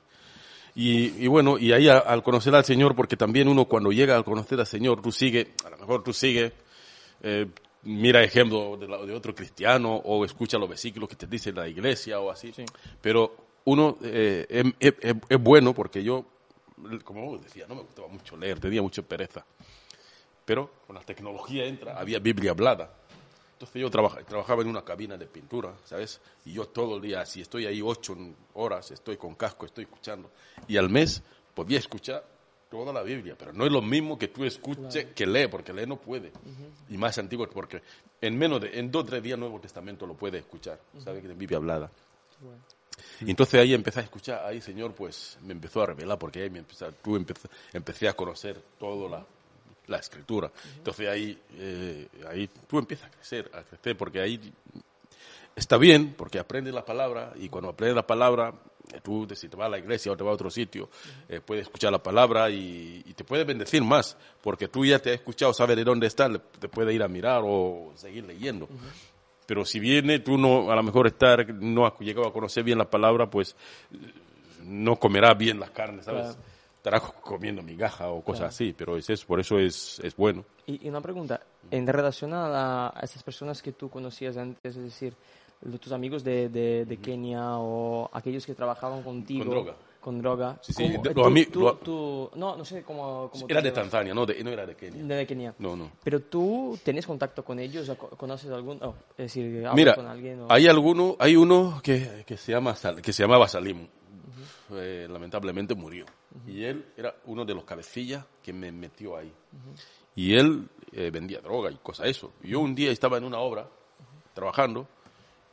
y, y bueno, y ahí a- al conocer al Señor, porque también uno cuando llega a conocer al Señor, tú sigues, a lo mejor tú sigues, eh, mira ejemplo de, la- de otro cristiano o escucha los versículos que te dice la iglesia o así. Pero uno eh, es, es- es- es bueno porque yo, como decía, no me gustaba mucho leer, tenía mucha pereza. Pero con la tecnología entra, había Biblia hablada. Entonces yo trabaja- trabajaba en una cabina de pintura, ¿sabes? Y yo todo el día, si estoy ahí ocho horas, estoy con casco, estoy escuchando. Y al mes podía escuchar toda la Biblia, pero no es lo mismo que tú escuches que lee, porque lee no puede. Y más antiguo, porque en menos de, en dos o tres días Nuevo Testamento lo puede escuchar, sabe que es Biblia hablada. Y entonces ahí empecé a escuchar, ahí Señor pues me empezó a revelar, porque ahí me empezó, tú empecé, empecé a conocer toda la, la escritura. Entonces ahí, eh, ahí tú empiezas a crecer, a crecer, porque ahí está bien, porque aprendes la palabra, y cuando aprendes la palabra, eh, tú si te vas a la iglesia o te vas a otro sitio, eh, puedes escuchar la palabra y, y te puede bendecir más, porque tú ya te has escuchado, sabes de dónde está, te puede ir a mirar o seguir leyendo. Pero si viene, tú no, a lo mejor estar, no has llegado a conocer bien la palabra, pues no comerás bien las carnes, ¿sabes? Claro. Estarás co- comiendo migaja o cosas así, pero es eso, por eso es, es bueno. Y, y una pregunta, en relación a, la- a estas personas que tú conocías antes, es decir, tus amigos de, de, de Kenia o aquellos que trabajaban contigo. Con droga. Con droga. Sí, sí, ¿cómo- de- eh, tú- tú- lo- tú- no, no sé cómo... cómo Era de. Tanzania, no, de, no era de Kenia. De Kenia. No, no. Pero tú tienes contacto con ellos, conoces algún, oh, es decir, Mira, con alguien. o- hay alguno, hay uno que, que se llama que se llamaba Salim. Eh, lamentablemente murió. Y él era uno de los cabecillas que me metió ahí. Y él eh, vendía droga y cosas eso. Y yo un día estaba en una obra trabajando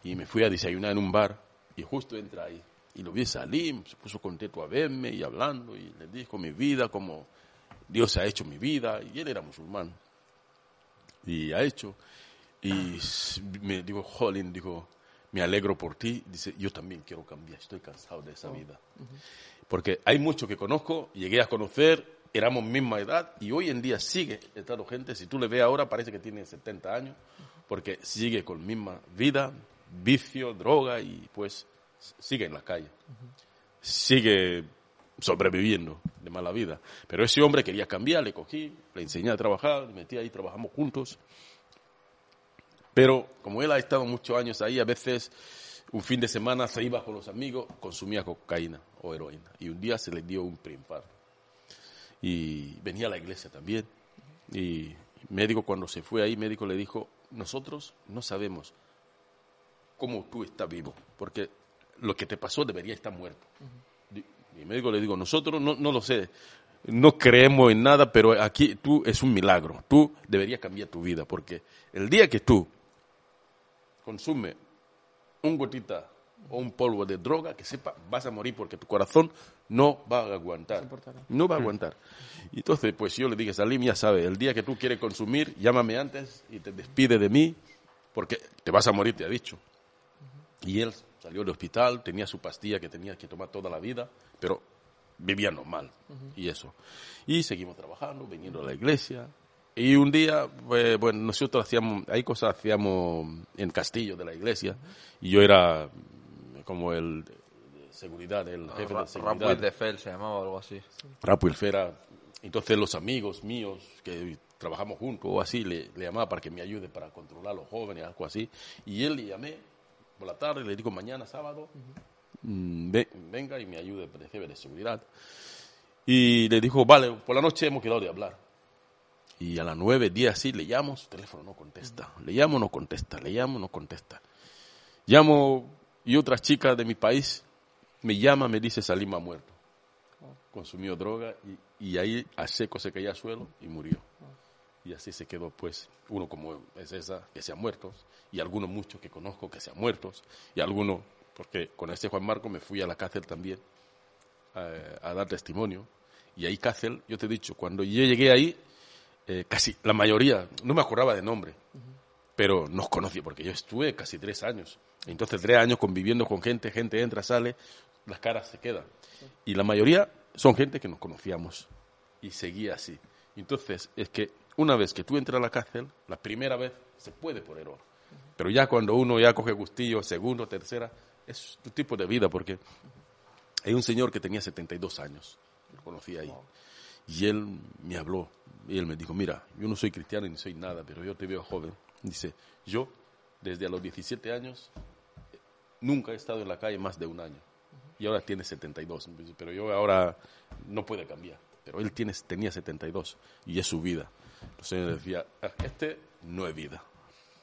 y me fui a desayunar en un bar y justo entra ahí. Y lo vi a Salim, se puso contento a verme y hablando y le dijo mi vida, como Dios ha hecho mi vida. Y él era musulmán. Y ha hecho. Y me digo, Jolín, digo, me alegro por ti. Dice, yo también quiero cambiar, estoy cansado de esa vida. Porque hay mucho que conozco, llegué a conocer, éramos misma edad y hoy en día sigue estando gente. Si tú le ves ahora, parece que tiene 70 años, porque sigue con misma vida, vicio, droga y pues sigue en la calle. Sigue sobreviviendo de mala vida. Pero ese hombre quería cambiar, le cogí, le enseñé a trabajar, metí ahí, trabajamos juntos. Pero como él ha estado muchos años ahí, a veces un fin de semana se iba con los amigos, consumía cocaína o heroína. Y un día se le dio un preinfarto. Y venía a la iglesia también. Y médico cuando se fue ahí, médico le dijo, nosotros no sabemos cómo tú estás vivo, porque lo que te pasó debería estar muerto. Di- Y el médico le digo, nosotros no, no lo sé, no creemos en nada, pero aquí tú es un milagro, tú deberías cambiar tu vida, porque el día que tú consumes un gotita o un polvo de droga, que sepa, vas a morir porque tu corazón no va a aguantar. No va a aguantar. Y entonces, pues yo le dije, Salim, ya sabes, el día que tú quieres consumir, llámame antes y te despide de mí, porque te vas a morir, te ha dicho. Y él salió del hospital, tenía su pastilla que tenía que tomar toda la vida, pero vivía normal. Y eso. Y seguimos trabajando, viniendo a la iglesia. Y un día, pues, bueno, nosotros hacíamos, hay cosas que hacíamos en Castillo de la iglesia, y yo era como el de seguridad, el jefe de seguridad. Rampuit de Fel se llamaba o algo así. Rapo y Fera. Entonces los amigos míos que trabajamos juntos o así le, le llamaba para que me ayude para controlar a los jóvenes, algo así. Y él le llamé por la tarde, le digo mañana sábado, mm, ve- venga y me ayude de jefe de seguridad. Y le dijo, vale, por la noche hemos quedado de hablar. Y a las nueve, diez así, le llamo, su teléfono no contesta. Le llamo, no contesta. Le llamo, no contesta. Llamo y otra chica de mi país me llama, me dice Salim ha muerto. Consumió droga y, y ahí a seco se caía al suelo y murió. Y así se quedó, pues, uno como es esa, que se ha muerto, y algunos muchos que conozco que se han muerto, y algunos, porque con este Juan Marco me fui a la cárcel también eh, a dar testimonio. Y ahí cárcel, yo te he dicho, cuando yo llegué ahí, eh, casi la mayoría, no me acordaba de nombre, pero nos conocía, porque yo estuve casi tres años. Entonces, tres años conviviendo con gente, gente entra, sale, las caras se quedan. Y la mayoría son gente que nos conocíamos. Y seguía así. Entonces, es que una vez que tú entras a la cárcel, la primera vez se puede por error. Pero ya cuando uno ya coge gustillo, segundo, tercera, es tu tipo de vida, porque hay un señor que tenía 72 años, lo conocí ahí, y él me habló, y él me dijo, mira, yo no soy cristiano ni soy nada, pero yo te veo joven. Dice, yo desde a los 17 años nunca he estado en la calle más de un año, y ahora tiene 72, pero yo ahora no puede cambiar, pero él tiene, tenía 72, y es su vida. Entonces yo decía, "Ah, este no es vida,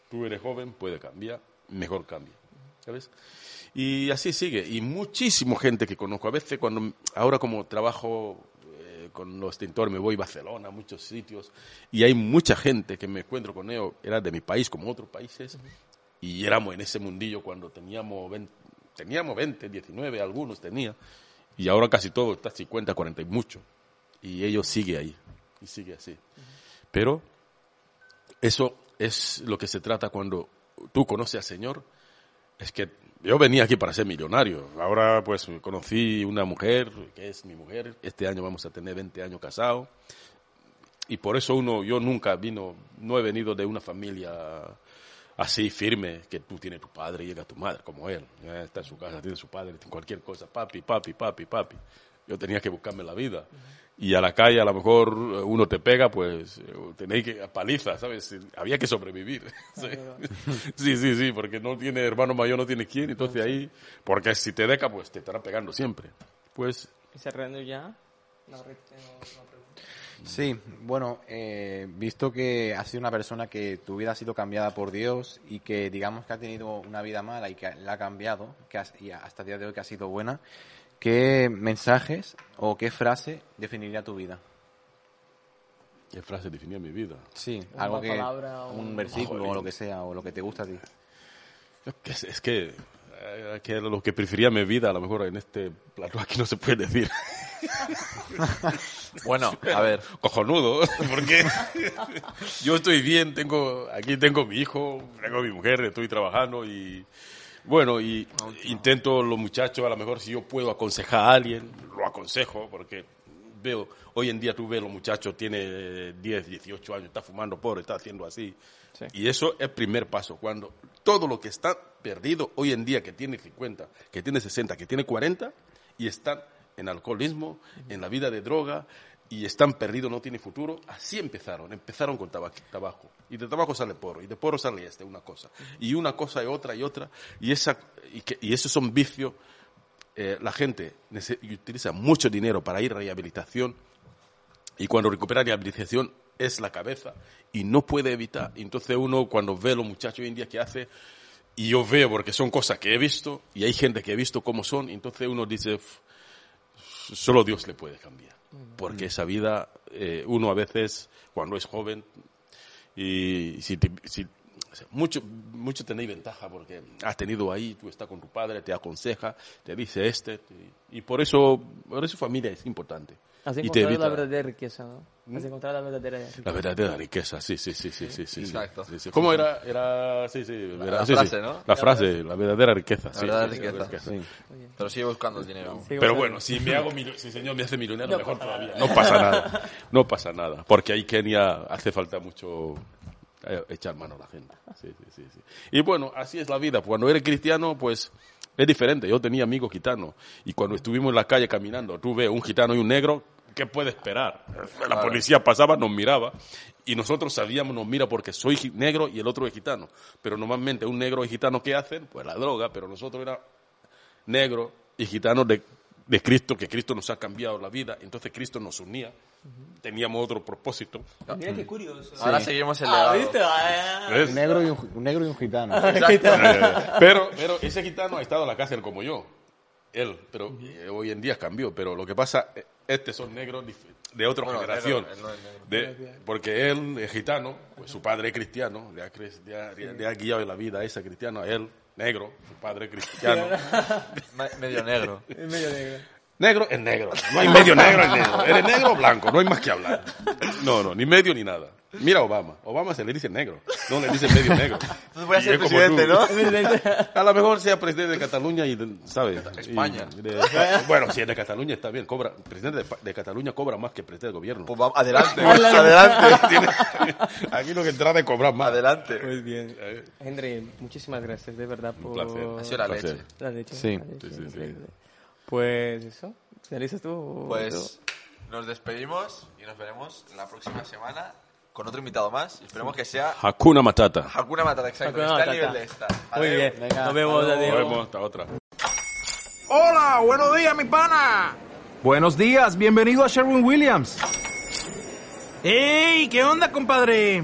tú eres joven, puede cambiar, mejor cambia. ¿Sabes? Y así sigue. Y muchísima gente que conozco. A veces cuando, ahora como trabajo con los tintores, me voy a Barcelona, a muchos sitios, y hay mucha gente que me encuentro con ellos, era de mi país como otros países, y éramos en ese mundillo cuando teníamos 20, teníamos 20, 19, algunos tenía, y ahora casi todo está 50, 40 y mucho, y ellos sigue ahí, y sigue así. Pero eso es lo que se trata cuando tú conoces al Señor, es que yo venía aquí para ser millonario. Ahora pues conocí una mujer, que es mi mujer. Este año vamos a tener 20 años casados. Y por eso uno, yo nunca vino, no he venido de una familia así firme, que tú tienes tu padre y llega tu madre, como él. Está en su casa, tiene su padre, cualquier cosa, papi, papi, papi, papi. Yo tenía que buscarme la vida. Y a la calle a lo mejor eh, uno te pega, pues eh, tenéis que paliza, ¿sabes? Había que sobrevivir. Sí. sí, sí, sí, porque no tiene hermano mayor, no tiene quién, entonces ahí, porque si te deca, pues te estará pegando siempre. Pues Y cerrando ya. Sí, bueno, eh, visto que has sido una persona que tu vida ha sido cambiada por Dios y que digamos que ha tenido una vida mala y que la ha cambiado, que has- y hasta el día de hoy que ha sido buena, ¿qué mensajes o qué frase definiría tu vida? qué frase definía mi vida. Sí, Una algo que palabra, un un- versículo o Jolín. lo que sea o lo que te gusta a ti. Es que, es que, eh, que lo que prefería mi vida, a lo mejor en este plato aquí no se puede decir. Bueno, a ver. Cojonudo, porque yo estoy bien, tengo aquí tengo mi hijo, tengo mi mujer, estoy trabajando y bueno, y intento los muchachos, a lo mejor si yo puedo aconsejar a alguien, lo aconsejo, porque veo, hoy en día tú ves los muchachos, tiene 10, 18 años, está fumando por, está haciendo así. Sí. Y eso es el primer paso, cuando todo lo que está perdido hoy en día, que tiene 50, que tiene 60, que tiene 40, y están en alcoholismo, en la vida de droga, y están perdidos, no tienen futuro, así empezaron, empezaron con tabaco, tabaco. Y de tabaco sale porro, y de porro sale este, una cosa. Y una cosa y otra y otra, y, esa, y, que, y esos son vicios. Eh, la gente utiliza mucho dinero para ir a rehabilitación, y cuando recupera rehabilitación es la cabeza y no puede evitar. Entonces uno cuando ve a los muchachos hoy en día que hace, y yo veo porque son cosas que he visto y hay gente que he visto cómo son, entonces uno dice, "F- solo Dios le puede cambiar. Porque esa vida, eh, uno a veces cuando es joven, y si, te- si- o sea, mucho, mucho tenéis ventaja porque has tenido ahí, tú estás con tu padre, te aconseja, te dice este, te- y por eso, por eso familia es importante. Has y te encontrado la evita verdadera riqueza, ¿no? Has encontrado la verdadera la verdadera riqueza, sí, sí, sí, sí, sí, sí. Exacto. Sí, sí. ¿Cómo era? Era, sí, sí, era- la sí, frase, ¿no? La frase, la verdadera riqueza. sí, verdadera riqueza. riqueza. Sí. Pero sigue buscando el dinero. Pero bueno, si me hago millo- si el señor me hace millonario, mejor todavía. No pasa nada. No pasa nada. Porque ahí Kenia hace falta mucho eh, echar mano a la gente. Sí, sí, sí, sí. Y bueno, así es la vida. Cuando eres cristiano, pues es diferente. Yo tenía amigos gitanos. Y cuando estuvimos en la calle caminando, tú ves un gitano y un negro, ¿qué puede esperar? La policía pasaba, nos miraba. Y nosotros sabíamos, nos mira porque soy negro y el otro es gitano. Pero normalmente un negro y gitano, ¿qué hacen? Pues la droga. Pero nosotros era negro y gitanos de, de Cristo, que Cristo nos ha cambiado la vida, entonces Cristo nos unía, teníamos otro propósito. Mira qué curioso. Ahora seguimos el Ah. ¿viste? Ah. Un negro y un, un negro y un gitano. Eh, pero, pero ese gitano ha estado en la cárcel como yo, él, pero eh, hoy en día cambió, pero lo que pasa, eh, estos son negros de otra Bueno, generación, negro, él no es negro. de- porque él es gitano, pues su padre es cristiano, le ha, cre- le ha- le ha guiado en la vida a ese cristiano, a él, negro, su padre es cristiano. Medio negro. es medio negro. Negro es negro. No hay medio negro es negro. Eres negro o blanco, no hay más que hablar. No, no, ni medio ni nada. Mira a Obama. Obama se le dice negro. No le dice medio negro. Entonces voy a ser presidente. ¿no? A lo mejor sea presidente de Cataluña y, de- ¿sabes? España. Y de- bueno, si es de Cataluña está bien. Cobra, presidente de, de Cataluña cobra más que presidente del gobierno. Pues vamos, adelante. adelante. Aquí lo que entra de cobrar más. Adelante. Muy bien. Henry, muchísimas gracias, de verdad, por... placer. Ha sido la Placer. leche. La leche. Sí. la leche, Sí, sí. Pues eso, ¿finalizas tú? Pues nos despedimos y nos veremos la próxima semana con otro invitado más. Esperemos que sea Hakuna Matata. Hakuna Matata, exacto. Hakuna al Matata. nivel de esta. Muy bien, Venga, nos vemos, Nos vemos hasta otra. Hola, buenos días, mi pana. Buenos días, bienvenido a Sherwin Williams. ¡Ey! ¿Qué onda, compadre?